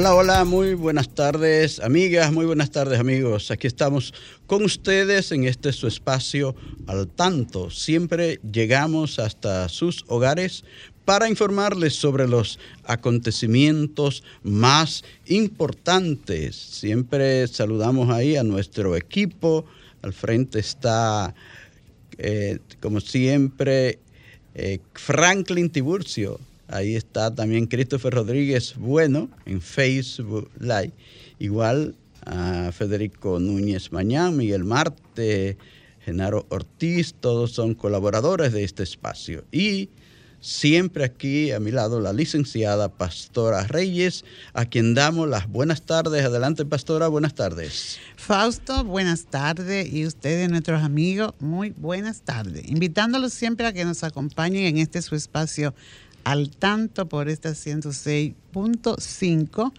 Hola, hola, muy buenas tardes amigas, muy buenas tardes amigos. Aquí estamos con ustedes en este su espacio al tanto. Siempre llegamos hasta sus hogares para informarles sobre los acontecimientos más importantes. Siempre saludamos ahí a nuestro equipo. Al frente está, eh, como siempre, eh, Franklin Tiburcio Ahí está también Christopher Rodríguez Bueno en Facebook Live. Igual a Federico Núñez Mañán, Miguel Marte, Genaro Ortiz, todos son colaboradores de este espacio. Y siempre aquí a mi lado la licenciada Pastora Reyes, a quien damos las buenas tardes. Adelante, Pastora, buenas tardes. Fausto, buenas tardes. Y ustedes, nuestros amigos, muy buenas tardes. Invitándolos siempre a que nos acompañen en este su espacio al tanto por esta 106.5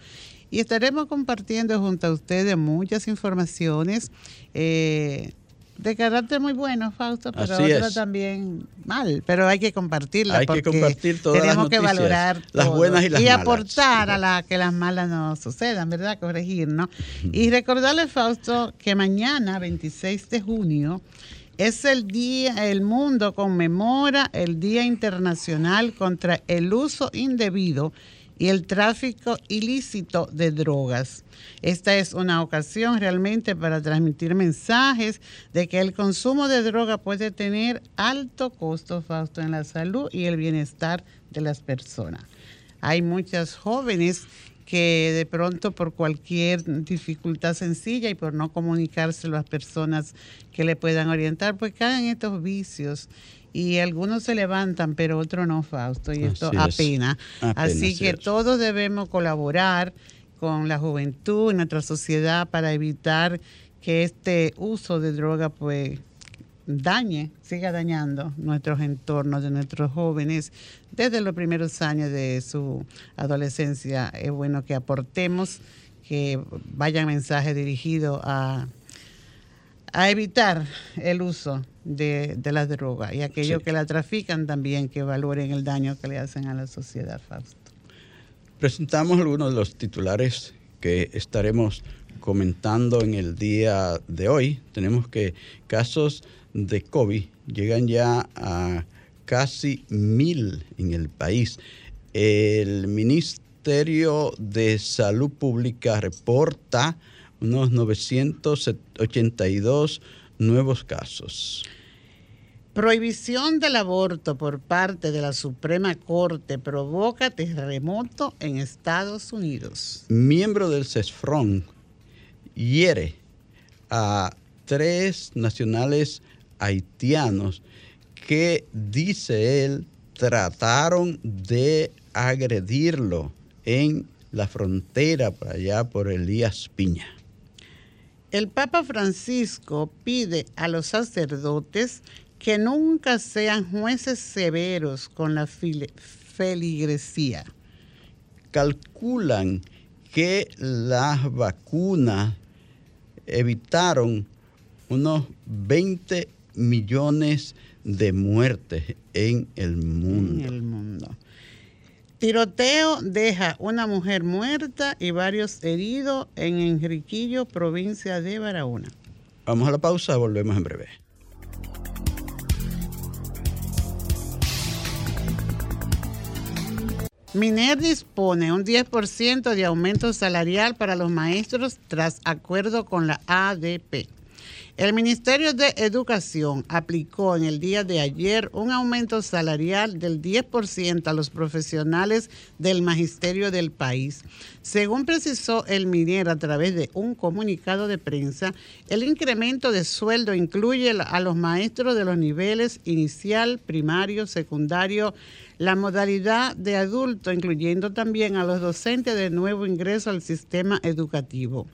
y estaremos compartiendo junto a ustedes muchas informaciones eh, de carácter muy bueno, Fausto, pero otras también mal, pero hay que compartirlas. Hay que compartir todas tenemos las que valorar las buenas y las y malas. aportar a la que las malas no sucedan, ¿verdad? Corregir, ¿no? Y recordarle, Fausto, que mañana, 26 de junio, es el día, el mundo conmemora el Día Internacional contra el uso indebido y el tráfico ilícito de drogas. Esta es una ocasión realmente para transmitir mensajes de que el consumo de droga puede tener alto costo, Fausto, en la salud y el bienestar de las personas. Hay muchas jóvenes que de pronto por cualquier dificultad sencilla y por no comunicarse a las personas que le puedan orientar, pues caen estos vicios y algunos se levantan, pero otros no, Fausto, y esto apena. Así que todos debemos colaborar con la juventud en nuestra sociedad para evitar que este uso de droga pues dañe, siga dañando nuestros entornos de nuestros jóvenes desde los primeros años de su adolescencia. Es bueno que aportemos, que vayan mensajes dirigidos a, a evitar el uso de, de las drogas y aquellos que la trafican también que valoren el daño que le hacen a la sociedad, Fausto. Presentamos algunos de los titulares que estaremos comentando en el día de hoy. Tenemos que casos de COVID llegan ya a casi mil en el país. El Ministerio de Salud Pública reporta unos 982 nuevos casos. Prohibición del aborto por parte de la Suprema Corte provoca terremoto en Estados Unidos. Miembro del CESFRON hiere a tres nacionales haitianos que, dice él, trataron de agredirlo en la frontera por allá por Elías Piña. El Papa Francisco pide a los sacerdotes que nunca sean jueces severos con la feligresía. Calculan que las vacunas evitaron unos 20 millones de muertes en el mundo. En el mundo. Tiroteo deja una mujer muerta y varios heridos en Enriquillo, provincia de Barahona. Vamos a la pausa, volvemos en breve. Miner dispone un 10% de aumento salarial para los maestros tras acuerdo con la ADP. El Ministerio de Educación aplicó en el día de ayer un aumento salarial del 10% a los profesionales del magisterio del país. Según precisó el minero a través de un comunicado de prensa, el incremento de sueldo incluye a los maestros de los niveles inicial, primario, secundario, la modalidad de adulto, incluyendo también a los docentes de nuevo ingreso al sistema educativo.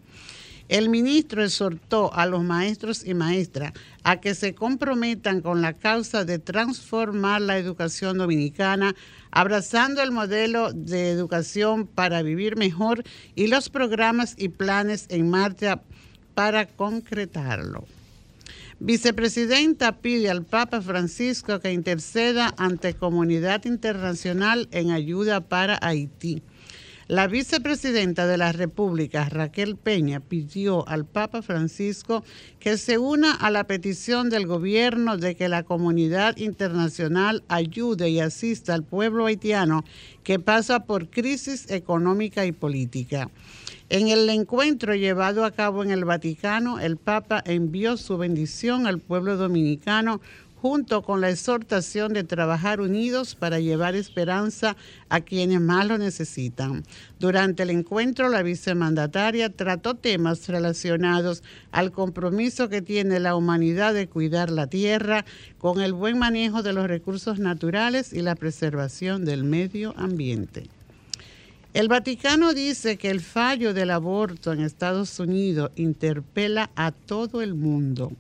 El ministro exhortó a los maestros y maestras a que se comprometan con la causa de transformar la educación dominicana, abrazando el modelo de educación para vivir mejor y los programas y planes en marcha para concretarlo. Vicepresidenta pide al Papa Francisco que interceda ante comunidad internacional en ayuda para Haití. La vicepresidenta de la República, Raquel Peña, pidió al Papa Francisco que se una a la petición del gobierno de que la comunidad internacional ayude y asista al pueblo haitiano que pasa por crisis económica y política. En el encuentro llevado a cabo en el Vaticano, el Papa envió su bendición al pueblo dominicano junto con la exhortación de trabajar unidos para llevar esperanza a quienes más lo necesitan. Durante el encuentro, la vicemandataria trató temas relacionados al compromiso que tiene la humanidad de cuidar la tierra con el buen manejo de los recursos naturales y la preservación del medio ambiente. El Vaticano dice que el fallo del aborto en Estados Unidos interpela a todo el mundo.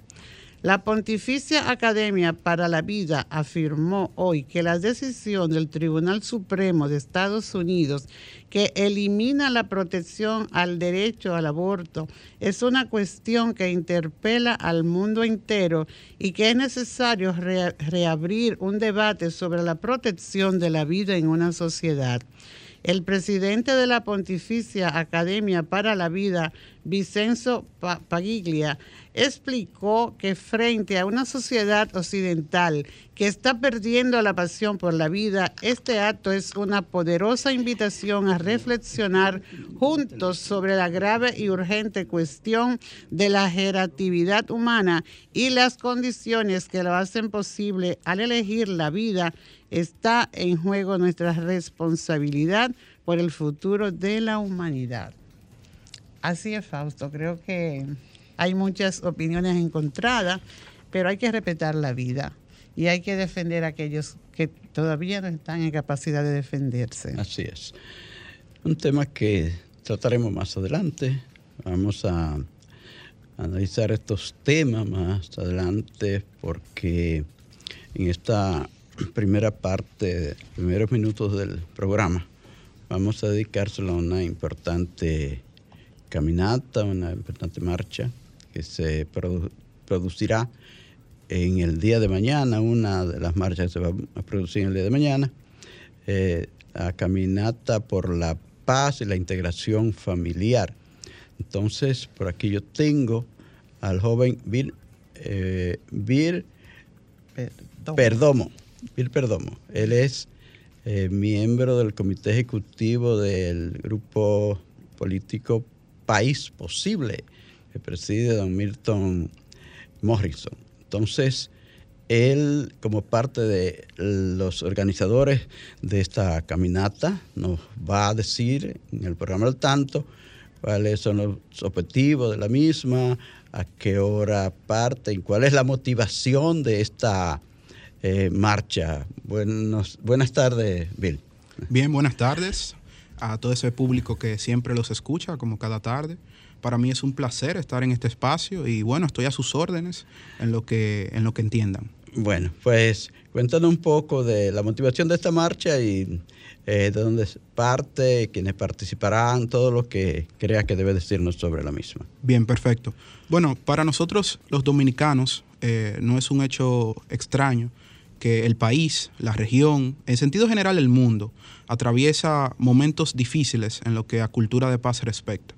La Pontificia Academia para la Vida afirmó hoy que la decisión del Tribunal Supremo de Estados Unidos que elimina la protección al derecho al aborto es una cuestión que interpela al mundo entero y que es necesario reabrir un debate sobre la protección de la vida en una sociedad. El presidente de la Pontificia Academia para la Vida, Vicenzo Pagiglia, explicó que frente a una sociedad occidental que está perdiendo la pasión por la vida, este acto es una poderosa invitación a reflexionar juntos sobre la grave y urgente cuestión de la jerarquía humana y las condiciones que lo hacen posible al elegir la vida. Está en juego nuestra responsabilidad por el futuro de la humanidad. Así es, Fausto. Creo que hay muchas opiniones encontradas, pero hay que respetar la vida y hay que defender a aquellos que todavía no están en capacidad de defenderse. Así es. Un tema que trataremos más adelante. Vamos a analizar estos temas más adelante porque en esta primera parte, primeros minutos del programa, vamos a dedicárselo a una importante caminata, una importante marcha que se producirá en el día de mañana, una de las marchas que se va a producir en el día de mañana, eh, la caminata por la paz y la integración familiar. Entonces, por aquí yo tengo al joven Bill, eh, Perdomo. Bill Perdomo. Él es eh, miembro del comité ejecutivo del grupo político País Posible preside don Milton Morrison. Entonces, él, como parte de los organizadores de esta caminata, nos va a decir en el programa al tanto cuáles son los objetivos de la misma, a qué hora parte y cuál es la motivación de esta eh, marcha. Buenas tardes, Bill. Bien, buenas tardes a todo ese público que siempre los escucha, como cada tarde. Para mí es un placer estar en este espacio y bueno, estoy a sus órdenes en lo que, en lo que entiendan. Bueno, pues cuéntanos un poco de la motivación de esta marcha y eh, de dónde parte, quiénes participarán, todo lo que crea que debe decirnos sobre la misma. Bien, perfecto. Bueno, para nosotros los dominicanos eh, no es un hecho extraño que el país, la región, en sentido general el mundo, atraviesa momentos difíciles en lo que a cultura de paz respecta.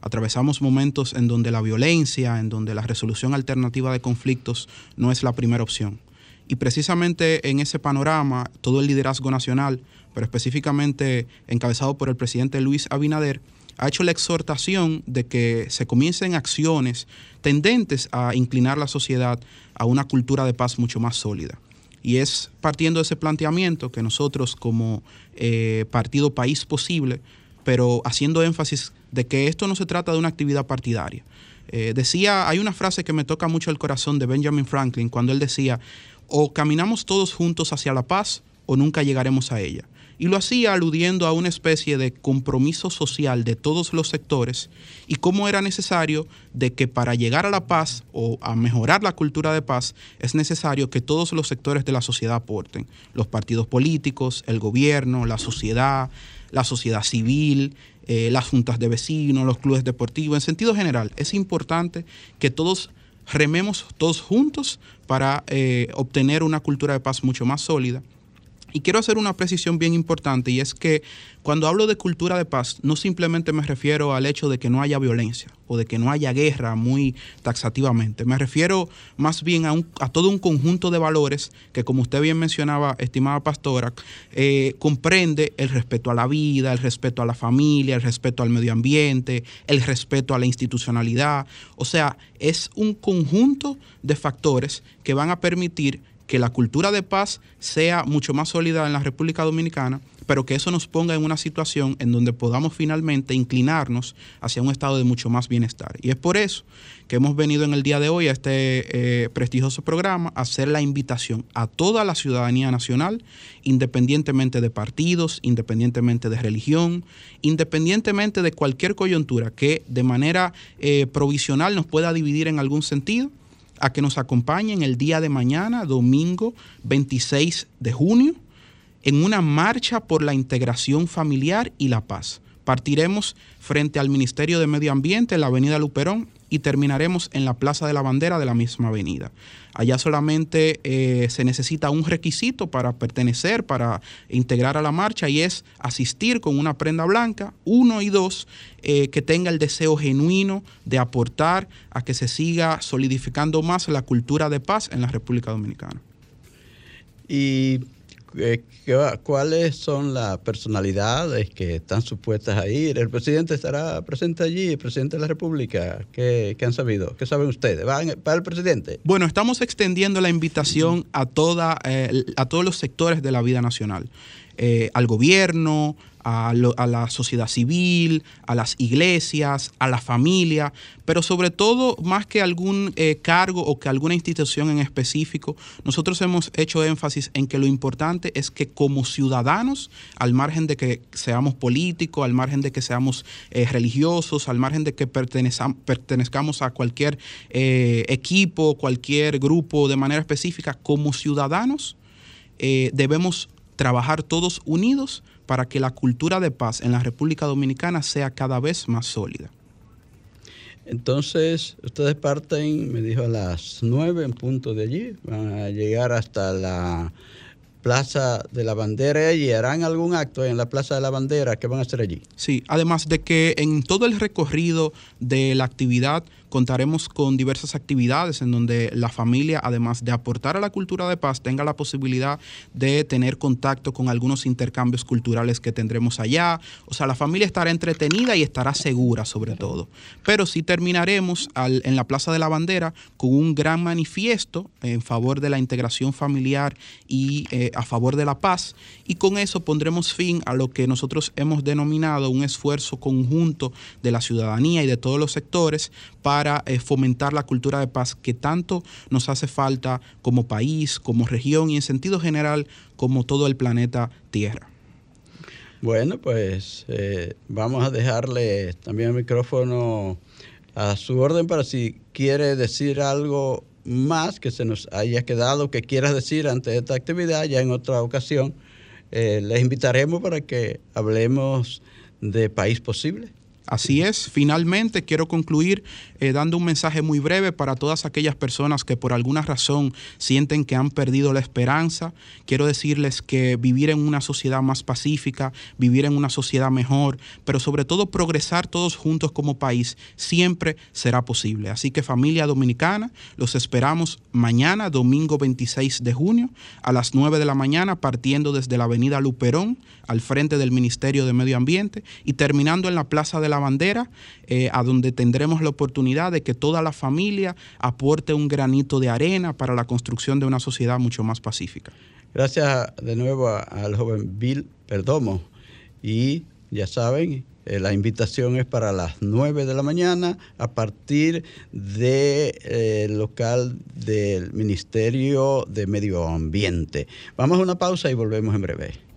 Atravesamos momentos en donde la violencia, en donde la resolución alternativa de conflictos no es la primera opción. Y precisamente en ese panorama, todo el liderazgo nacional, pero específicamente encabezado por el presidente Luis Abinader, ha hecho la exhortación de que se comiencen acciones tendentes a inclinar la sociedad a una cultura de paz mucho más sólida. Y es partiendo de ese planteamiento que nosotros como eh, partido País Posible, pero haciendo énfasis de que esto no se trata de una actividad partidaria. Eh, decía, hay una frase que me toca mucho el corazón de Benjamin Franklin cuando él decía, o caminamos todos juntos hacia la paz o nunca llegaremos a ella. Y lo hacía aludiendo a una especie de compromiso social de todos los sectores y cómo era necesario de que para llegar a la paz o a mejorar la cultura de paz es necesario que todos los sectores de la sociedad aporten, los partidos políticos, el gobierno, la sociedad, la sociedad civil, eh, las juntas de vecinos, los clubes deportivos, en sentido general, es importante que todos rememos todos juntos para eh, obtener una cultura de paz mucho más sólida y quiero hacer una precisión bien importante y es que cuando hablo de cultura de paz, no simplemente me refiero al hecho de que no haya violencia o de que no haya guerra muy taxativamente. Me refiero más bien a, todo un conjunto de valores que, como usted bien mencionaba, estimada pastora, eh, comprende el respeto a la vida, el respeto a la familia, el respeto al medio ambiente, el respeto a la institucionalidad. O sea, es un conjunto de factores que van a permitir que la cultura de paz sea mucho más sólida en la República Dominicana, pero que eso nos ponga en una situación en donde podamos finalmente inclinarnos hacia un estado de mucho más bienestar. Y es por eso que hemos venido en el día de hoy a este eh, prestigioso programa a hacer la invitación a toda la ciudadanía nacional, independientemente de partidos, independientemente de religión, independientemente de cualquier coyuntura que de manera eh, provisional nos pueda dividir en algún sentido a que nos acompañen el día de mañana, domingo 26 de junio, en una marcha por la integración familiar y la paz. Partiremos frente al Ministerio de Medio Ambiente en la Avenida Luperón y terminaremos en la Plaza de la Bandera de la misma avenida. Allá solamente eh, se necesita un requisito para pertenecer, para integrar a la marcha y es asistir con una prenda blanca, uno y dos, eh, que tenga el deseo genuino de aportar a que se siga solidificando más la cultura de paz en la República Dominicana. Y eh, ¿cuáles son las personalidades que están supuestas a ir? ¿El presidente estará presente allí, el presidente de la República? ¿Qué, han sabido? ¿Qué saben ustedes? ¿Va para el presidente? Bueno, estamos extendiendo la invitación a, toda, eh, a todos los sectores de la vida nacional. Eh, al gobierno, a, la sociedad civil, a las iglesias, a la familia, pero sobre todo, más que algún eh, cargo o que alguna institución en específico, nosotros hemos hecho énfasis en que lo importante es que como ciudadanos, al margen de que seamos políticos, al margen de que seamos eh, religiosos, al margen de que pertenezcamos a cualquier eh, equipo, cualquier grupo de manera específica, como ciudadanos, debemos trabajar todos unidos para que la cultura de paz en la República Dominicana sea cada vez más sólida. Entonces, ustedes parten, me dijo, a las nueve en punto de allí, van a llegar hasta la Plaza de la Bandera y harán algún acto en la Plaza de la Bandera que van a hacer allí. Sí, además de que en todo el recorrido de la actividad contaremos con diversas actividades en donde la familia, además de aportar a la cultura de paz, tenga la posibilidad de tener contacto con algunos intercambios culturales que tendremos allá. O sea, la familia estará entretenida y estará segura sobre todo. Pero sí terminaremos en la Plaza de la Bandera con un gran manifiesto en favor de la integración familiar y eh, a favor de la paz. Y con eso pondremos fin a lo que nosotros hemos denominado un esfuerzo conjunto de la ciudadanía y de todos los sectores para para eh, fomentar la cultura de paz que tanto nos hace falta como país, como región y en sentido general como todo el planeta Tierra. Bueno, pues eh, vamos a dejarle también el micrófono a su orden para si quiere decir algo más que se nos haya quedado, que quieras decir ante esta actividad, ya en otra ocasión eh, les invitaremos para que hablemos de País Posible. Así es, finalmente quiero concluir eh, dando un mensaje muy breve para todas aquellas personas que por alguna razón sienten que han perdido la esperanza. Quiero decirles que vivir en una sociedad más pacífica, vivir en una sociedad mejor, pero sobre todo progresar todos juntos como país, siempre será posible. Así que familia dominicana, los esperamos mañana, domingo 26 de junio, a las 9 de la mañana, partiendo desde la avenida Luperón, al frente del Ministerio de Medio Ambiente, y terminando en la Plaza de la bandera, eh, a donde tendremos la oportunidad de que toda la familia aporte un granito de arena para la construcción de una sociedad mucho más pacífica. Gracias de nuevo al joven Bill Perdomo. Y ya saben, eh, la invitación es para las 9 de la mañana a partir del de, eh, local del Ministerio de Medio Ambiente. Vamos a una pausa y volvemos en breve.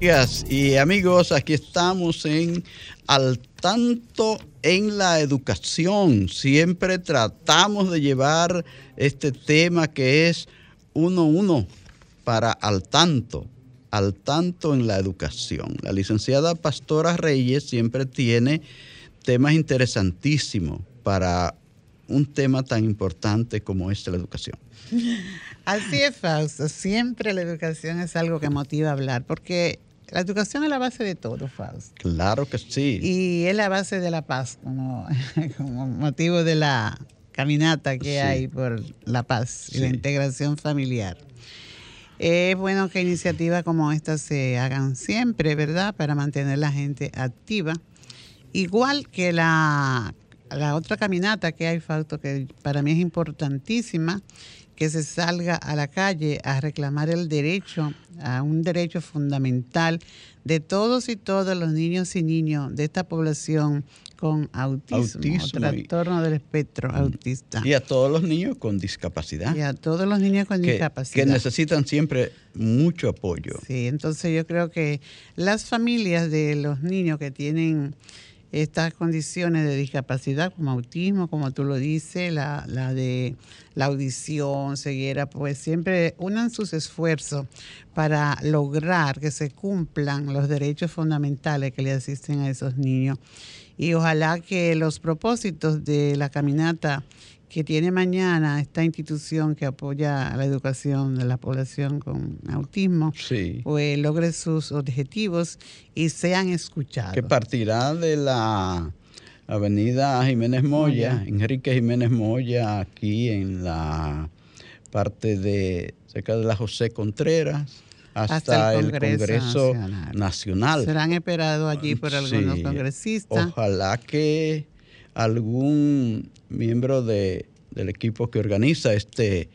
Y amigos, aquí estamos en Al tanto en la educación. Siempre tratamos de llevar este tema que es uno uno para al tanto al tanto en la educación. La licenciada Pastora Reyes siempre tiene temas interesantísimos para un tema tan importante como este, la educación. Así es, Fausto. Siempre la educación es algo que motiva a hablar, porque la educación es la base de todo, Fausto. Claro que sí. Y es la base de la paz, como, motivo de la caminata que hay por la paz y la integración familiar. Es bueno que iniciativas como esta se hagan siempre, ¿verdad? Para mantener la gente activa. Igual que la, la otra caminata que hay, Fausto, que para mí es importantísima, que se salga a la calle a reclamar el derecho, a un derecho fundamental de todos y todas los niños y niños de esta población con autismo, trastorno del espectro mm. autista. Y a todos los niños con discapacidad. Y a todos los niños con discapacidad. Que necesitan siempre mucho apoyo. Sí, entonces yo creo que las familias de los niños que tienen estas condiciones de discapacidad como autismo, como tú lo dices, la, la de la audición, ceguera, pues siempre unan sus esfuerzos para lograr que se cumplan los derechos fundamentales que le asisten a esos niños y ojalá que los propósitos de la caminata que tiene mañana esta institución que apoya la educación de la población con autismo, pues logre sus objetivos y sean escuchados. Que partirá de la avenida Jiménez Moya, Enrique Jiménez Moya, aquí en la parte de cerca de la José Contreras hasta, el Congreso, Nacional. Serán esperados allí por algunos congresistas. Ojalá que algún miembro de, del equipo que organiza este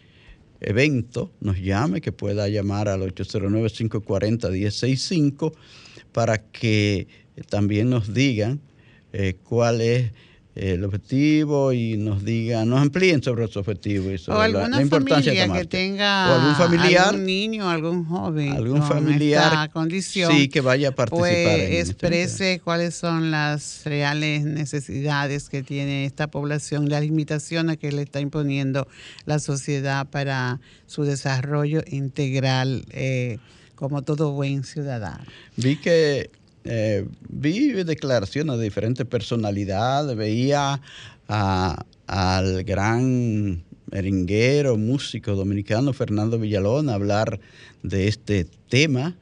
evento nos llame, que pueda llamar al 809-540-1065 para que también nos digan eh, cuál es el objetivo y nos digan, nos amplíen sobre los objetivos y sobre la, importancia familia que tenga algún familiar, algún niño, algún joven, algún familiar, condición, sí, que vaya a participar. Pues exprese cuáles son las reales necesidades que tiene esta población, las limitaciones que le está imponiendo la sociedad para su desarrollo integral. Eh, como todo buen ciudadano. Vi que eh, vi declaraciones de diferentes personalidades, veía al gran merenguero, músico dominicano Fernando Villalona hablar de este tema,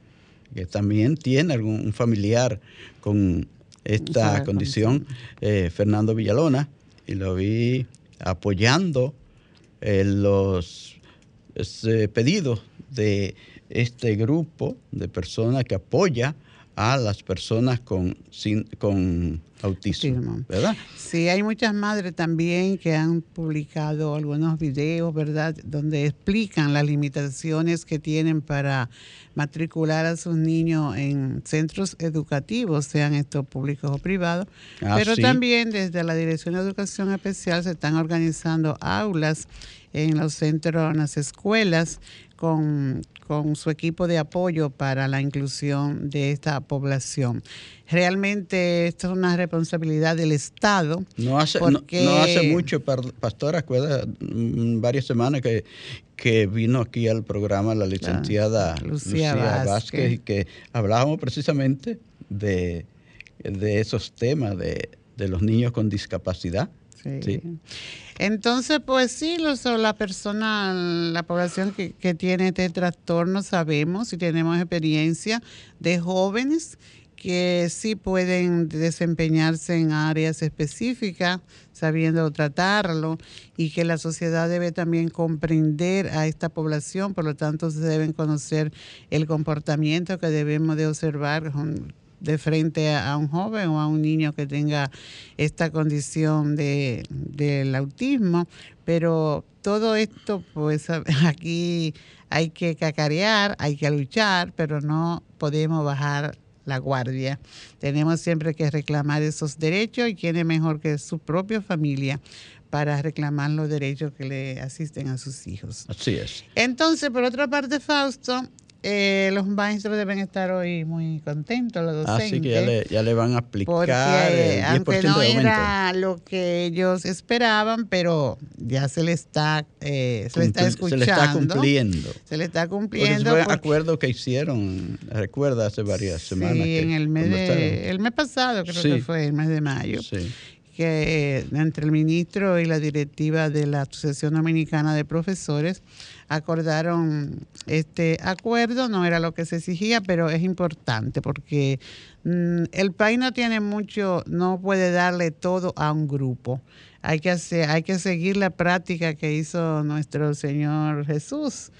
que también tiene algún familiar con esta condición, eh, Fernando Villalona, y lo vi apoyando eh, los pedidos de este grupo de personas que apoya a las personas con, con autismo, ¿verdad? Sí, hay muchas madres también que han publicado algunos videos, ¿verdad?, donde explican las limitaciones que tienen para matricular a sus niños en centros educativos, sean estos públicos o privados, ah, pero también desde la Dirección de Educación Especial se están organizando aulas en los centros, en las escuelas, con, con su equipo de apoyo para la inclusión de esta población. Realmente esto es una responsabilidad del Estado. No hace, no, hace mucho, Pastora, acuerda, mm, varias semanas que, que vino aquí al programa la licenciada Lucía, Vázquez. y que hablábamos precisamente de, de esos temas de, de los niños con discapacidad. Sí. Entonces, pues sí, la persona, la población que, que tiene este trastorno, sabemos y tenemos experiencia de jóvenes que sí pueden desempeñarse en áreas específicas, sabiendo tratarlo, y que la sociedad debe también comprender a esta población, por lo tanto se deben conocer el comportamiento que debemos de observar de frente a un joven o a un niño que tenga esta condición de, del autismo, pero todo esto, pues aquí hay que cacarear, hay que luchar, pero no podemos bajar la guardia. Tenemos siempre que reclamar esos derechos y quién es mejor que su propia familia para reclamar los derechos que le asisten a sus hijos. Así es. Entonces, por otra parte, Fausto, eh, los maestros deben estar hoy muy contentos, los docentes. Así que ya le, van a aplicar porque, aunque no era lo que ellos esperaban, pero ya se le está, eh, se le está escuchando. Se le está cumpliendo. Se le está cumpliendo. Fue acuerdo que hicieron, recuerda, hace varias semanas. Sí, en el mes, de, el mes pasado, creo que fue el mes de mayo. Sí que entre el ministro y la directiva de la Asociación Dominicana de Profesores acordaron este acuerdo, no era lo que se exigía, pero es importante porque mm, el país no tiene mucho, no puede darle todo a un grupo. Hay que hacer, hay que seguir la práctica que hizo nuestro Señor Jesús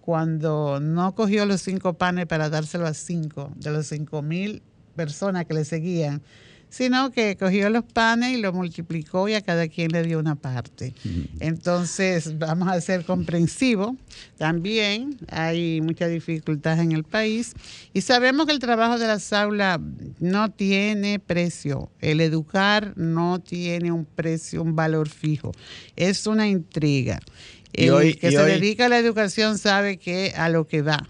cuando no cogió los cinco panes para dárselo a cinco de los cinco mil personas que le seguían sino que cogió los panes y lo multiplicó y a cada quien le dio una parte. Entonces, vamos a ser comprensivos. También hay mucha dificultad en el país y sabemos que el trabajo de las aulas no tiene precio. El educar no tiene un precio, un valor fijo. Es una intriga. El que se dedica a la educación sabe que a lo que va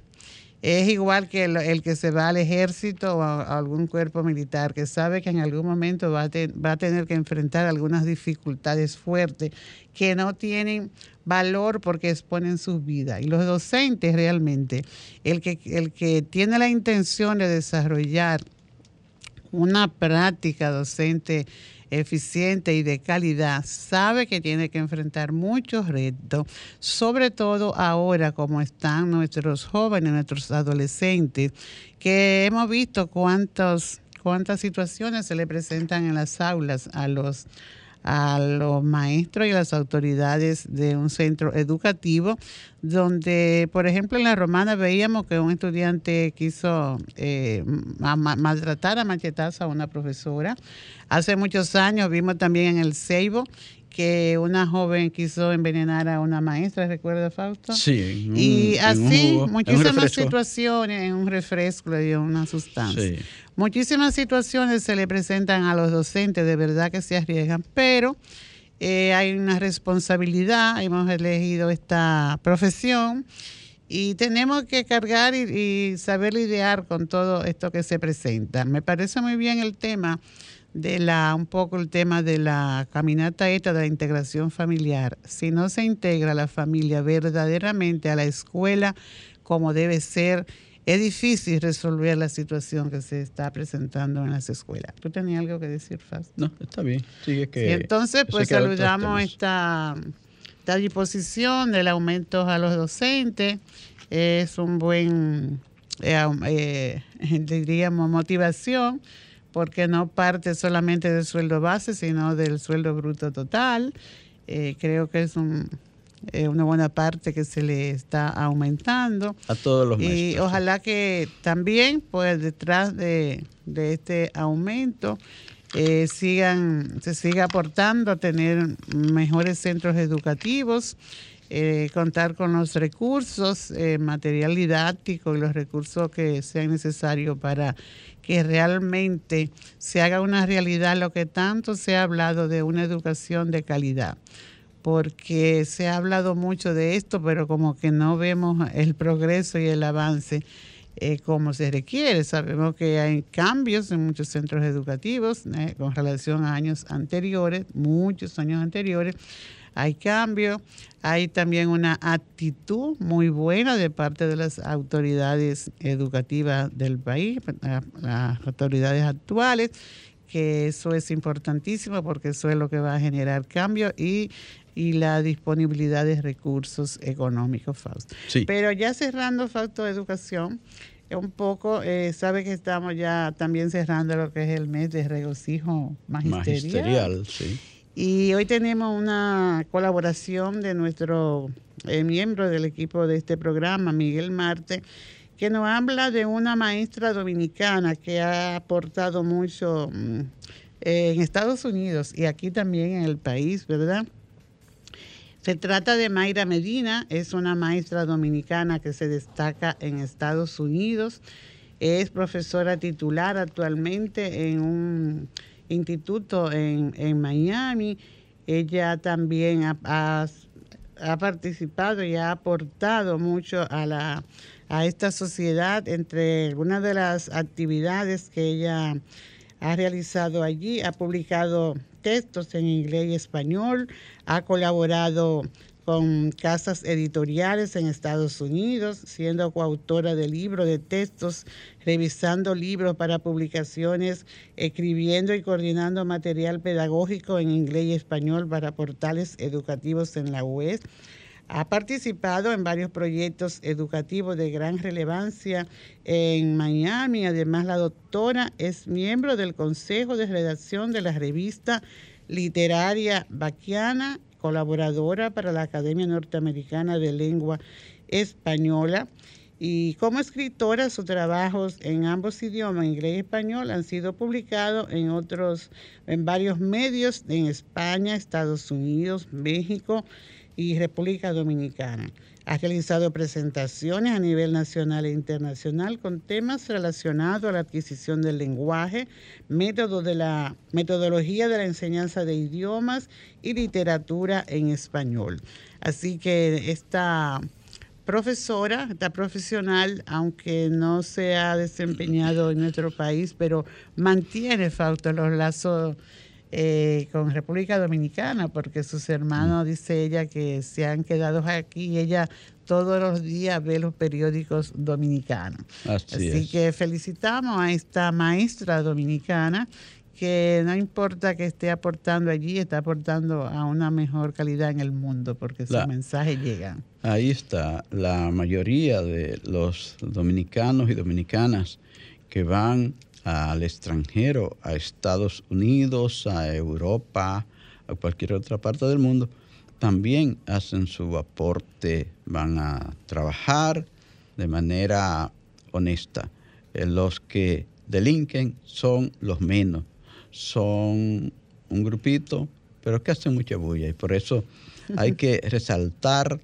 es igual que el, que se va al ejército o a, algún cuerpo militar, que sabe que en algún momento va a, va a tener que enfrentar algunas dificultades fuertes que no tienen valor porque exponen sus vidas. Y los docentes realmente, el que, el que tiene la intención de desarrollar una práctica docente eficiente y de calidad, sabe que tiene que enfrentar muchos retos, sobre todo ahora como están nuestros jóvenes, nuestros adolescentes, que hemos visto cuántos, cuántas situaciones se le presentan en las aulas a los a los maestros y a las autoridades de un centro educativo, donde, por ejemplo, en la romana veíamos que un estudiante quiso eh, maltratar a machetazo a una profesora. Hace muchos años vimos también en el Ceibo que una joven quiso envenenar a una maestra, ¿recuerda Fausto? Sí. y así muchísimas situaciones, en un refresco le dio una sustancia. Sí. Muchísimas situaciones se le presentan a los docentes, de verdad que se arriesgan, pero eh, hay una responsabilidad, hemos elegido esta profesión y tenemos que cargar y, y saber lidiar con todo esto que se presenta. Me parece muy bien el tema de la, un poco el tema de la caminata esta de la integración familiar. Si no se integra la familia verdaderamente a la escuela como debe ser, es difícil resolver la situación que se está presentando en las escuelas. ¿Tú tenías algo que decir, Faz? No, está bien. Sigue que. entonces, pues saludamos esta, esta disposición del aumento a los docentes. Es un buen, eh, eh, diríamos, motivación, porque no parte solamente del sueldo base, sino del sueldo bruto total. Eh, creo que es un, eh, una buena parte que se le está aumentando. A todos los. Y ojalá que también, pues detrás de, este aumento, eh, sigan, se siga aportando a tener mejores centros educativos, eh, contar con los recursos, material didáctico y los recursos que sean necesarios para que realmente se haga una realidad lo que tanto se ha hablado de una educación de calidad porque se ha hablado mucho de esto, pero como que no vemos el progreso y el avance eh, como se requiere. Sabemos que hay cambios en muchos centros educativos eh, con relación a años anteriores, muchos años anteriores. Hay cambios, hay también una actitud muy buena de parte de las autoridades educativas del país, las autoridades actuales, que eso es importantísimo porque eso es lo que va a generar cambio y y la disponibilidad de recursos económicos, Fausto. Pero ya cerrando Fausto Educación, un poco, eh, sabe que estamos ya también cerrando lo que es el mes de regocijo magisterial. magisterial sí. Y hoy tenemos una colaboración de nuestro eh, miembro del equipo de este programa, Miguel Marte, que nos habla de una maestra dominicana que ha aportado mucho mm, en Estados Unidos y aquí también en el país, ¿verdad? Se trata de Mayra Medina, es una maestra dominicana que se destaca en Estados Unidos, es profesora titular actualmente en un instituto en, Miami. Ella también ha, participado y ha aportado mucho a, la, a esta sociedad entre algunas de las actividades que ella ha realizado allí, ha publicado textos en inglés y español, ha colaborado con casas editoriales en Estados Unidos, siendo coautora de libros de textos, revisando libros para publicaciones, escribiendo y coordinando material pedagógico en inglés y español para portales educativos en la web ha participado en varios proyectos educativos de gran relevancia en Miami. Además, la doctora es miembro del Consejo de Redacción de la revista literaria Baquiana, colaboradora para la Academia Norteamericana de Lengua Española. Y como escritora, sus trabajos en ambos idiomas, inglés y español, han sido publicados en otros, en varios medios en España, Estados Unidos, México y República Dominicana. Ha realizado presentaciones a nivel nacional e internacional con temas relacionados a la adquisición del lenguaje, método de la metodología de la enseñanza de idiomas y literatura en español. Así que esta profesora, esta profesional, aunque no se ha desempeñado en nuestro país, pero mantiene, Fausto, los lazos eh, con República Dominicana, porque sus hermanos, mm. dice ella, que se han quedado aquí y ella todos los días ve los periódicos dominicanos. Así, que felicitamos a esta maestra dominicana que no importa que esté aportando allí, está aportando a una mejor calidad en el mundo, porque su mensaje llega. Ahí está, la mayoría de los dominicanos y dominicanas que van al extranjero, a Estados Unidos, a Europa, a cualquier otra parte del mundo, también hacen su aporte, van a trabajar de manera honesta. Eh, los que delinquen son los menos, son un grupito, pero que hacen mucha bulla y por eso hay que resaltar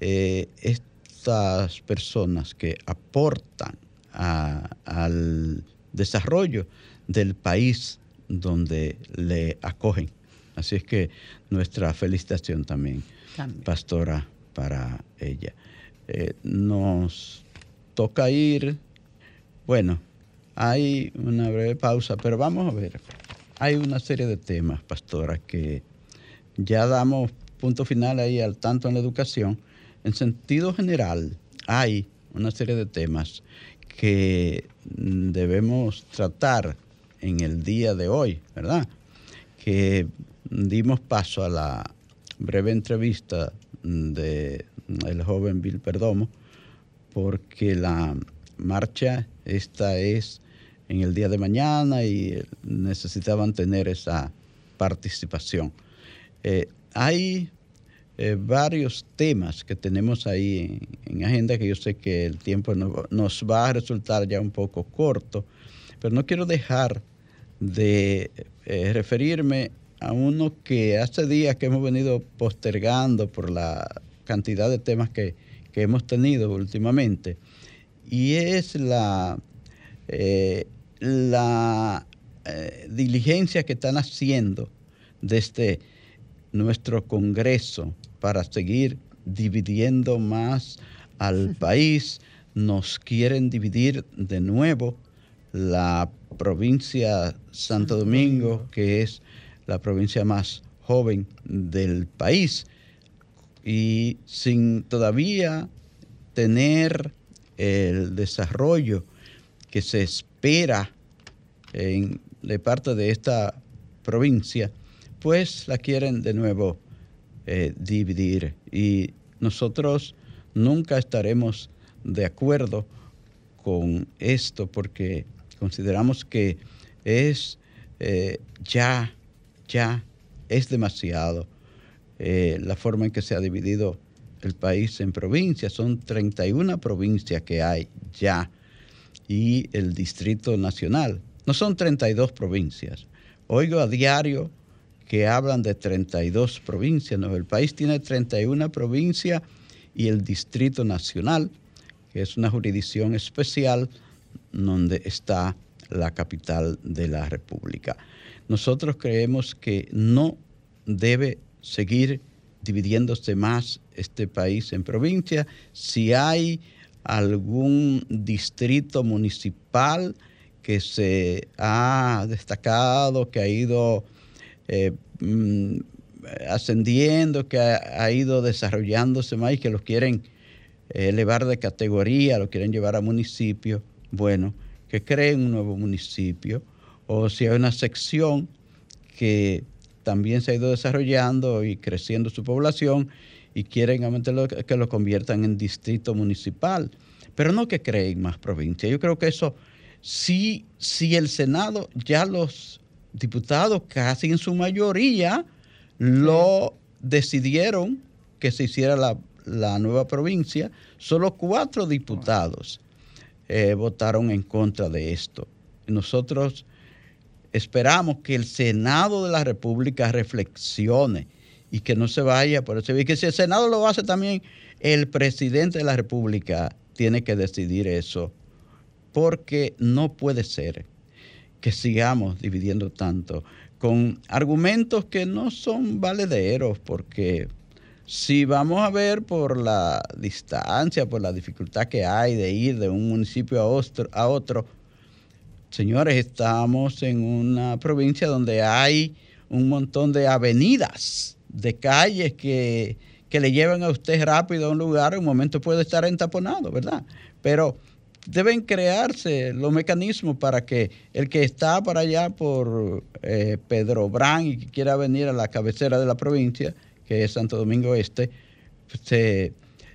eh, estas personas que aportan al desarrollo del país donde le acogen. Así es que nuestra felicitación también, pastora, para ella. Eh, nos toca ir, bueno, hay una breve pausa, pero vamos a ver, hay una serie de temas, pastora, que ya damos punto final ahí al tanto en la educación. En sentido general, hay una serie de temas que debemos tratar en el día de hoy, ¿verdad? Que dimos paso a la breve entrevista de el joven Bill Perdomo, porque la marcha esta es en el día de mañana y necesitaban tener esa participación. Eh, hay eh, varios temas que tenemos ahí en, agenda que yo sé que el tiempo nos va a resultar ya un poco corto, pero no quiero dejar de eh, referirme a uno que hace días que hemos venido postergando por la cantidad de temas que, hemos tenido últimamente, y es la, eh, la diligencia que están haciendo desde nuestro Congreso para seguir dividiendo más al país. Nos quieren dividir de nuevo la provincia Santo Domingo, que es la provincia más joven del país, y sin todavía tener el desarrollo que se espera de parte de esta provincia, pues la quieren de nuevo eh, dividir y nosotros nunca estaremos de acuerdo con esto porque consideramos que es eh, ya, ya, es demasiado eh, la forma en que se ha dividido el país en provincias. Son 31 provincias que hay ya y el Distrito Nacional. No son 32 provincias. Oigo a diario que hablan de 32 provincias. No, el país tiene 31 provincias y el Distrito Nacional, que es una jurisdicción especial donde está la capital de la República. Nosotros creemos que no debe seguir dividiéndose más este país en provincias. Si hay algún distrito municipal que se ha destacado, que ha ido eh, mm, ascendiendo, que ha, ido desarrollándose más y que los quieren elevar de categoría, lo quieren llevar a municipio, bueno, que creen un nuevo municipio, o si hay una sección que también se ha ido desarrollando y creciendo su población y quieren que lo conviertan en distrito municipal, pero no que creen más provincias. Yo creo que eso, si, si el Senado, ya los diputados casi en su mayoría lo decidieron que se hiciera la, la nueva provincia, solo cuatro diputados eh, votaron en contra de esto. Nosotros esperamos que el Senado de la República reflexione y que no se vaya por eso. Y que si el Senado lo hace también, el presidente de la República tiene que decidir eso, porque no puede ser que sigamos dividiendo tanto con argumentos que no son valederos, porque si vamos a ver por la distancia, por la dificultad que hay de ir de un municipio a otro, señores, estamos en una provincia donde hay un montón de avenidas, de calles que, le llevan a usted rápido a un lugar, en un momento puede estar entaponado, ¿verdad? Pero deben crearse los mecanismos para que el que está para allá por eh, Pedro Brán y que quiera venir a la cabecera de la provincia, que es Santo Domingo Este,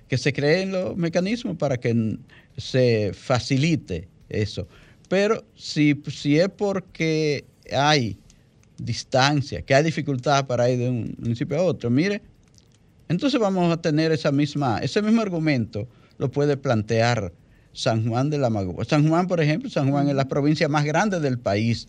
que se creen los mecanismos para que se facilite eso. Pero si, si es porque hay distancia, que hay dificultad para ir de un municipio a otro, mire, entonces vamos a tener esa misma, ese mismo argumento lo puede plantear San Juan de la Maguana. San Juan, por ejemplo, San Juan es la provincia más grande del país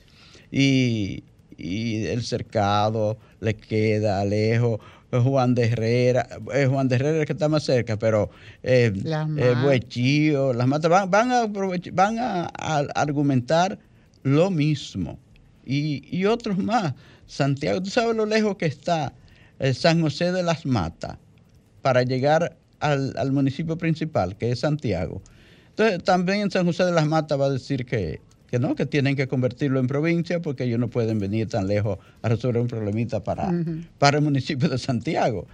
y, y el cercado le queda lejos Juan de Herrera, eh, Juan de Herrera que está más cerca, pero eh, eh Buechío, las matas, van, van, a, van a, argumentar lo mismo. Y, otros más. Santiago, ¿tú sabes lo lejos que está el San José de las Matas para llegar al, al municipio principal, que es Santiago? Entonces, también San José de las Matas va a decir que que no, que tienen que convertirlo en provincia porque ellos no pueden venir tan lejos a resolver un problemita para, para el municipio de Santiago.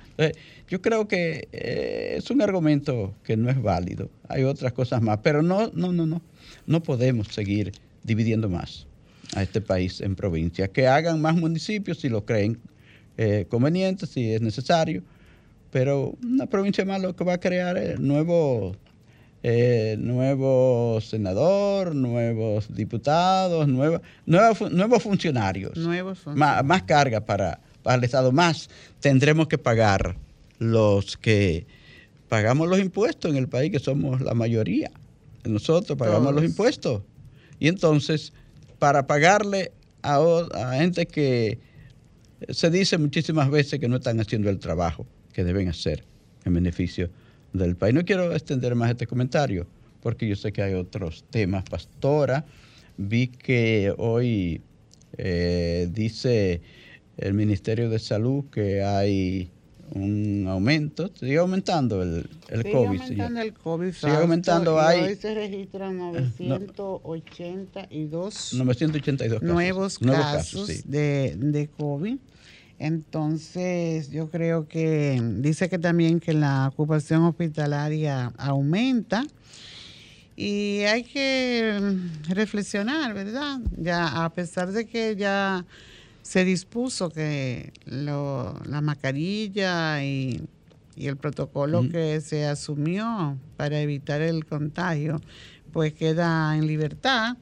yo creo que eh, es un argumento que no es válido. Hay otras cosas más, pero no, no, no, no. No podemos seguir dividiendo más a este país en provincias. Que hagan más municipios si lo creen eh, conveniente, si es necesario, pero una provincia más lo que va a crear es nuevos eh, nuevo senador, nuevos diputados, nuevos, nuevos funcionarios. Más, carga para, para el Estado. Más tendremos que pagar los que pagamos los impuestos en el país, que somos la mayoría. Nosotros pagamos los impuestos. Y entonces, para pagarle a, a gente que se dice muchísimas veces que no están haciendo el trabajo que deben hacer en beneficio del país. No quiero extender más este comentario porque yo sé que hay otros temas. Pastora, vi que hoy eh, dice el Ministerio de Salud que hay un aumento, sigue aumentando el, el sigue COVID. Aumentando el COVID sigue aumentando. Hay, hoy se registran 982, 982 nuevos casos, de, de COVID. Entonces, yo creo que dice que también que la ocupación hospitalaria aumenta y hay que reflexionar, ¿verdad? Ya a pesar de que ya se dispuso que la mascarilla y, el protocolo que se asumió para evitar el contagio, pues queda en libertad.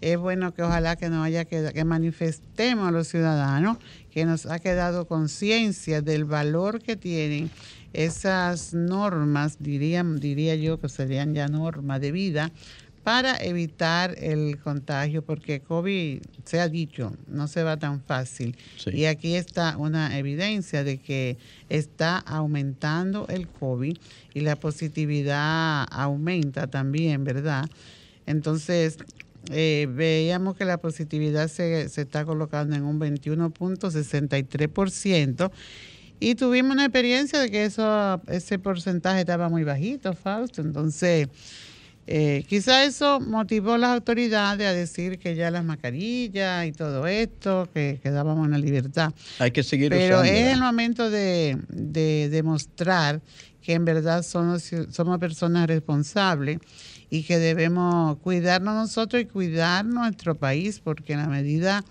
Es bueno que ojalá que nos haya quedado, que manifestemos a los ciudadanos que nos ha quedado conciencia del valor que tienen esas normas, diría, diría yo que serían ya normas de vida, para evitar el contagio, porque COVID, se ha dicho, no se va tan fácil. Y aquí está una evidencia de que está aumentando el COVID y la positividad aumenta también, ¿verdad? Entonces, eh, veíamos que la positividad se, se está colocando en un 21.63% y tuvimos una experiencia de que eso, ese porcentaje estaba muy bajito, Fausto. Entonces, eh, quizá eso motivó a las autoridades a decir que ya las mascarillas y todo esto, que quedábamos en la libertad. Hay que seguir Pero es el momento de, demostrar que en verdad somos, somos personas responsables y que debemos cuidarnos nosotros y cuidar nuestro país, porque en la medida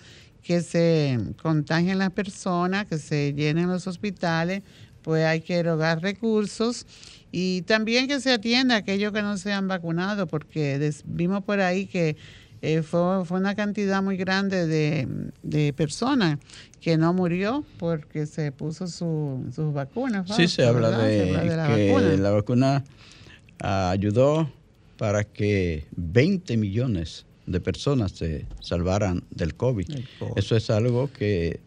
que se contagien las personas, que se llenen los hospitales, pues hay que erogar recursos y también que se atienda a aquellos que no se han vacunado, porque vimos por ahí que eh, fue, fue, una cantidad muy grande de, personas que no murió porque se puso su, sus vacunas. Sí, se habla, de, la que vacuna. la vacuna ayudó para que 20 millones de personas se salvaran del COVID. Eso es algo que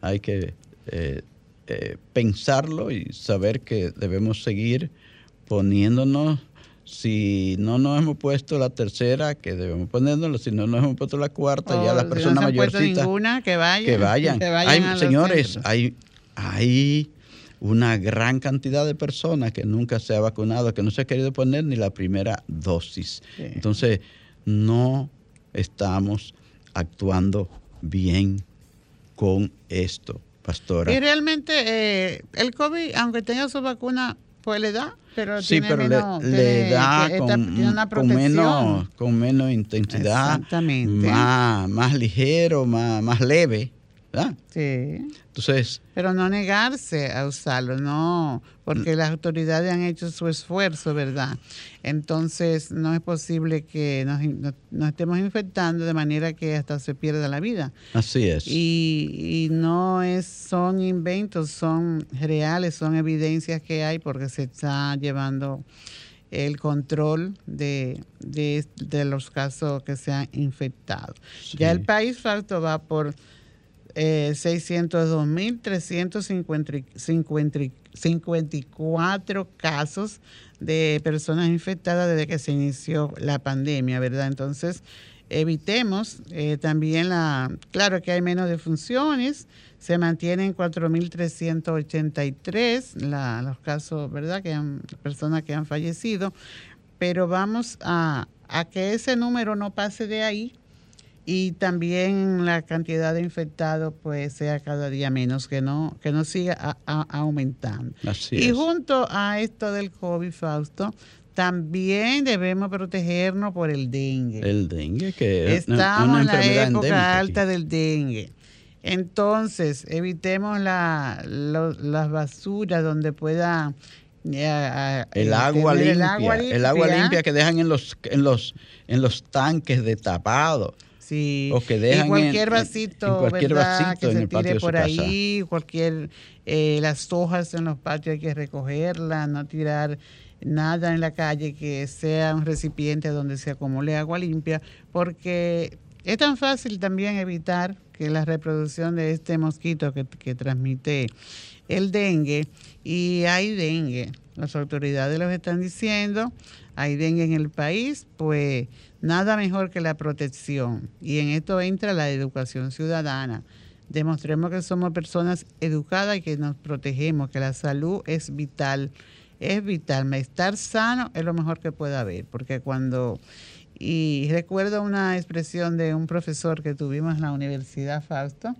hay que eh, eh, pensarlo y saber que debemos seguir poniéndonos, si no nos hemos puesto la tercera, que debemos ponernos, si no nos hemos puesto la cuarta, ya las personas mayorcitas. que vayan. Que vayan. hay, señores, hay, hay una gran cantidad de personas que nunca se ha vacunado, que no se ha querido poner ni la primera dosis. Entonces, no estamos actuando bien con esto, pastora. Y realmente eh, el COVID, aunque tenga su vacuna, pues le da, pero sí, pero le, da con, menos, con menos intensidad, Más, más ligero, más, más leve. ¿Verdad? Sí. Entonces. Pero no negarse a usarlo, no, porque las autoridades han hecho su esfuerzo, ¿verdad? Entonces no es posible que nos, estemos infectando de manera que hasta se pierda la vida. Así es. Y, y no es, son inventos, son reales, son evidencias que hay porque se está llevando el control de, de, de los casos que se han infectado. Ya el país falto va por eh, 602.354 casos de personas infectadas desde que se inició la pandemia, ¿verdad? Entonces, evitemos eh, también la, claro que hay menos defunciones, se mantienen 4.383 los casos, ¿verdad? Que han, personas que han fallecido, pero vamos a, a que ese número no pase de ahí y también la cantidad de infectados pues sea cada día menos, que no, que no siga aumentando. y junto a esto del COVID, Fausto, también debemos protegernos por el dengue. El dengue, que Estamos en la época alta del dengue. Entonces, evitemos la, las basuras donde pueda eh, el, agua limpia, el agua limpia, el agua limpia que dejan en los en los en los tanques Sí. y cualquier vasito, cualquier vasito que se tire por ahí, cualquier, eh, las hojas en los patios hay que recogerlas, no tirar nada en la calle que sea un recipiente donde se acumule agua limpia, porque es tan fácil también evitar que la reproducción de este mosquito que, que transmite el dengue, y hay dengue, las autoridades lo están diciendo, hay dengue en el país, pues nada mejor que la protección. Y en esto entra la educación ciudadana. Demostremos que somos personas educadas y que nos protegemos, que la salud es vital. Es vital. Estar sano es lo mejor que puede haber, porque cuando... Y recuerdo una expresión de un profesor que tuvimos en la Universidad Fausto,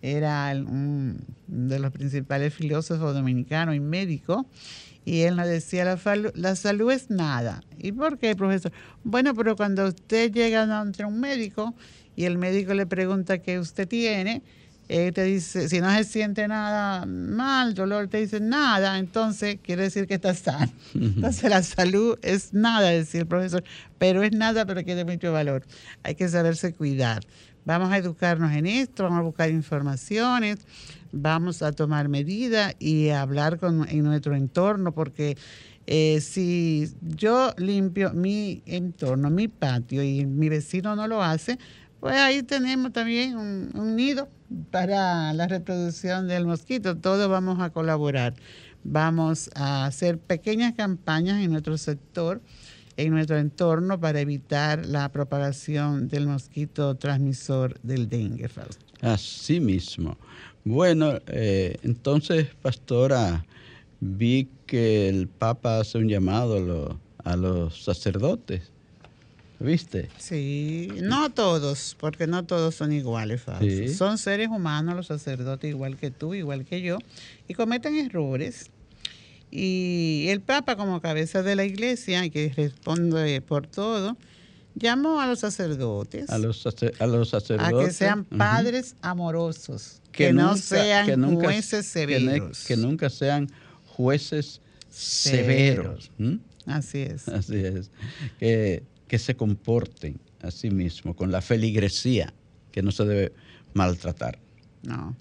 era un de los principales filósofos dominicanos y médico, y él nos decía, la, la salud es nada. ¿Y por qué, profesor? Bueno, pero cuando usted llega ante un médico y el médico le pregunta qué usted tiene, eh, te dice, si no se siente nada mal, dolor, te dice nada, entonces quiere decir que está sano. Entonces la salud es nada, decía el profesor, pero es nada, pero tiene mucho valor. Hay que saberse cuidar. Vamos a educarnos en esto, vamos a buscar informaciones, vamos a tomar medidas y hablar con, en nuestro entorno, porque eh, si yo limpio mi entorno, mi patio, y mi vecino no lo hace, pues ahí tenemos también un, nido para la reproducción del mosquito. Todos vamos a colaborar. Vamos a hacer pequeñas campañas en nuestro sector, en nuestro entorno, para evitar la propagación del mosquito transmisor del dengue. Así mismo. Bueno, eh, entonces, pastora, vi que el Papa hace un llamado a los sacerdotes ¿Viste? Sí, no todos, porque no todos son iguales, Son seres humanos los sacerdotes, igual que tú, igual que yo, y cometen errores. Y el Papa, como cabeza de la iglesia, que responde por todo, llamó a los sacerdotes. A los, a los sacerdotes. A que sean padres amorosos, que, no sean jueces severos. Que, nunca sean jueces severos. Así es. Así es. Que que se comporten a sí mismos con la feligresía, que no se debe maltratar. No,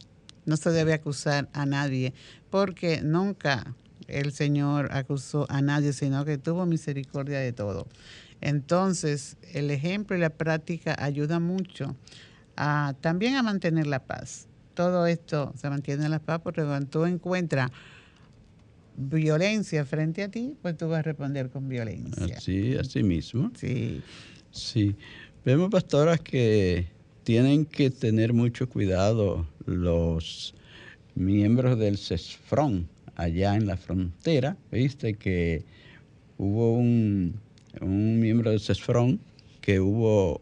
no se debe acusar a nadie, porque nunca el Señor acusó a nadie, sino que tuvo misericordia de todo. Entonces, el ejemplo y la práctica ayuda mucho a, también a mantener la paz. Todo esto se mantiene en la paz porque cuando tú encuentras violencia frente a ti, pues tú vas a responder con violencia. Sí, así mismo. Sí. Sí. Vemos, pastoras, que tienen que tener mucho cuidado los miembros del CESFRON allá en la frontera. Viste que hubo un, miembro del CESFRON que hubo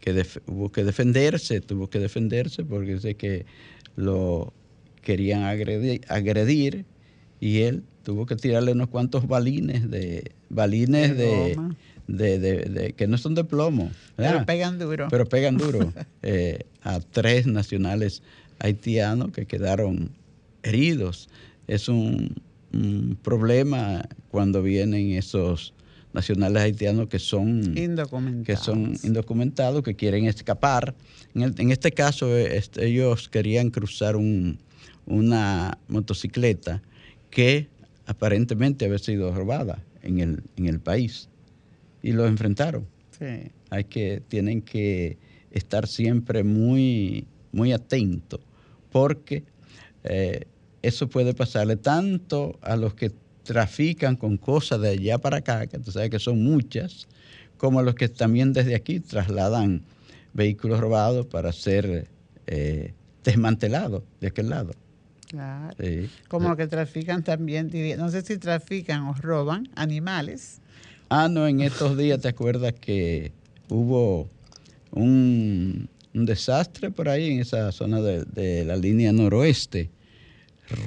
que, hubo que defenderse, tuvo que defenderse porque dice que lo querían agredir, agredir y él tuvo que tirarle unos cuantos balines de balines de, de, que no son de plomo. Pero pegan duro. Pero pegan duro eh, a tres nacionales haitianos que quedaron heridos. Es un, problema cuando vienen esos nacionales haitianos que son indocumentados, que, son indocumentados, que quieren escapar. En, este caso, este, ellos querían cruzar un, una motocicleta que aparentemente había sido robada en el, en el país y lo enfrentaron. Hay que, tienen que estar siempre muy, muy atentos porque eh, eso puede pasarle tanto a los que trafican con cosas de allá para acá, que tú sabes que son muchas, como a los que también desde aquí trasladan vehículos robados para ser eh, desmantelados de aquel lado. Claro. Como que trafican también, no sé si trafican o roban animales. Ah, no, en estos días te acuerdas que hubo un, desastre por ahí en esa zona de, la línea noroeste,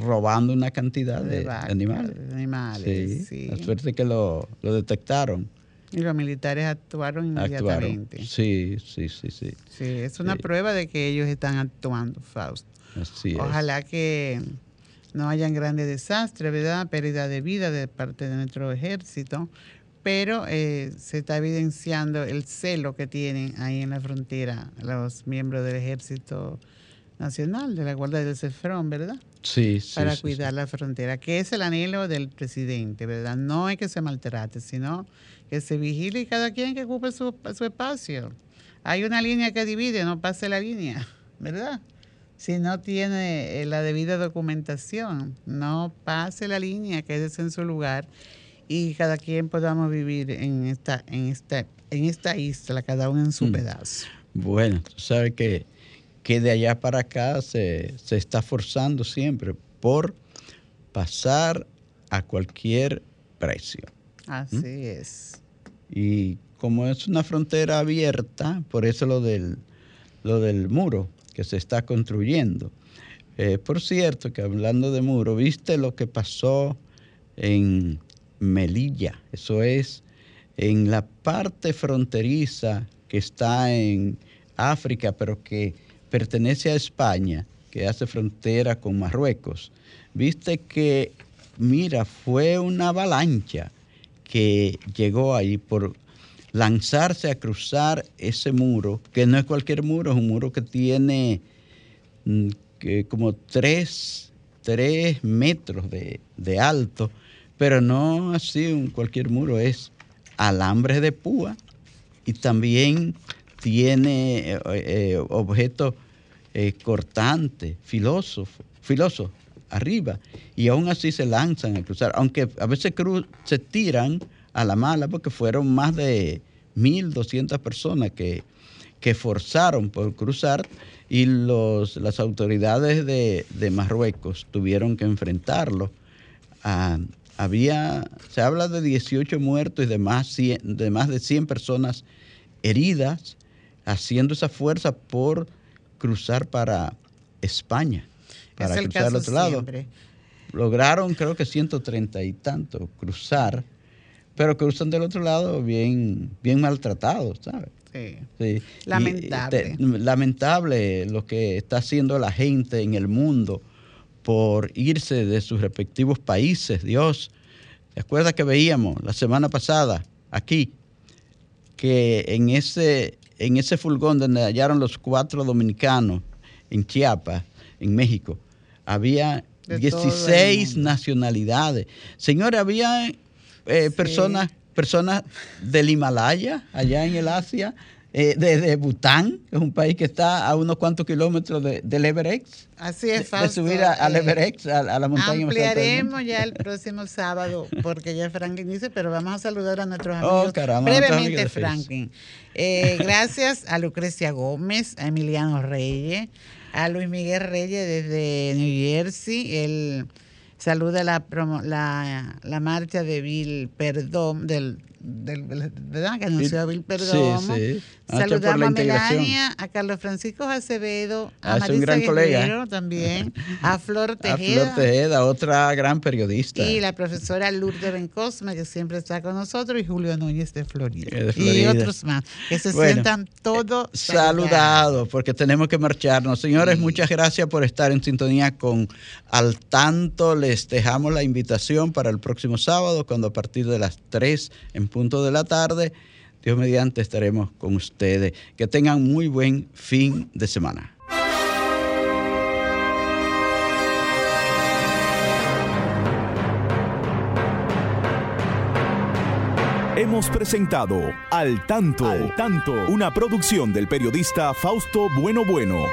robando una cantidad de, animales. animales sí, La suerte que lo, detectaron. Y los militares actuaron inmediatamente. Sí, sí, sí, sí. Sí, es una prueba de que ellos están actuando, Fausto. Ojalá que no hayan grandes desastres, ¿verdad? Pérdida de vida de parte de nuestro ejército, pero eh, se está evidenciando el celo que tienen ahí en la frontera los miembros del ejército nacional, de la Guardia del Cefrón, ¿verdad? Sí, sí. Para cuidar la frontera, que es el anhelo del presidente, ¿verdad? No es que se maltrate, sino que se vigile y cada quien que ocupe su, su espacio. Hay una línea que divide, no pase la línea, ¿verdad? si no tiene eh, la debida documentación. No pase la línea, quédese en su lugar y cada quien podamos vivir en esta, en esta, en esta isla, cada uno en su mm. pedazo. Bueno, tú sabes que, que de allá para acá se, se está forzando siempre por pasar a cualquier precio. Así ¿Mm? es. Y como es una frontera abierta, por eso lo del, lo del muro, que se está construyendo. Eh, por cierto, que hablando de muro, ¿viste lo que pasó en Melilla? Eso es en la parte fronteriza que está en África, pero que pertenece a España, que hace frontera con Marruecos, viste que, mira, fue una avalancha que llegó ahí por lanzarse a cruzar ese muro, que no es cualquier muro, es un muro que tiene mm, como tres, metros de, de, alto, pero no así un cualquier muro, es alambre de púa y también tiene eh, eh, objetos eh, cortantes, filósofos, filosos arriba, y aún así se lanzan a cruzar, aunque a veces se tiran a la mala porque fueron más de 1.200 personas que, que forzaron por cruzar y los, las autoridades de, Marruecos tuvieron que enfrentarlo. Ah, había, se habla de 18 muertos y de más, de más de 100 personas heridas haciendo esa fuerza por cruzar para España, para cruzar al otro lado. Lograron creo que 130 y tanto cruzar pero usan del otro lado bien, bien maltratados, ¿sabes? Sí. Lamentable. lamentable lo que está haciendo la gente en el mundo por irse de sus respectivos países, Dios. ¿Te acuerdas que veíamos la semana pasada aquí que en ese, en ese furgón donde hallaron los cuatro dominicanos en Chiapas, en México, había 16 nacionalidades. Señores, había eh, personas, personas del Himalaya, allá en el Asia, eh, de, Bután, que es un país que está a unos cuantos kilómetros de, del Everest. Así es, De, subir al eh, Everest, a, la montaña Ampliaremos ya el próximo sábado, porque ya Franklin dice, pero vamos a saludar a nuestros oh, amigos. brevemente, Franklin. gracias a Lucrecia Gómez, a Emiliano Reyes, a Luis Miguel Reyes desde New Jersey, el saluda la, la, la marcha de Bill Perdón, del del, ¿verdad? que anunció Bill Perdomo. Sí, sí. Saludamos a Melania, a Carlos Francisco Acevedo, a ah, Marisa Guerrero también, a Flor Tejeda. A Flor Tejeda, otra gran periodista. Y la profesora Lourdes Bencosma, que siempre está con nosotros, y Julio Núñez de Florida. Y otros más, que se sientan todos saludados, porque tenemos que marcharnos. Señores, muchas gracias por estar en sintonía con Al Tanto. Les dejamos la invitación para el próximo sábado, cuando a partir de las 3 en punto de la tarde. Dios mediante estaremos con ustedes. Que tengan muy buen fin de semana. Hemos presentado Al Tanto, Al Tanto, una producción del periodista Fausto Bueno Bueno.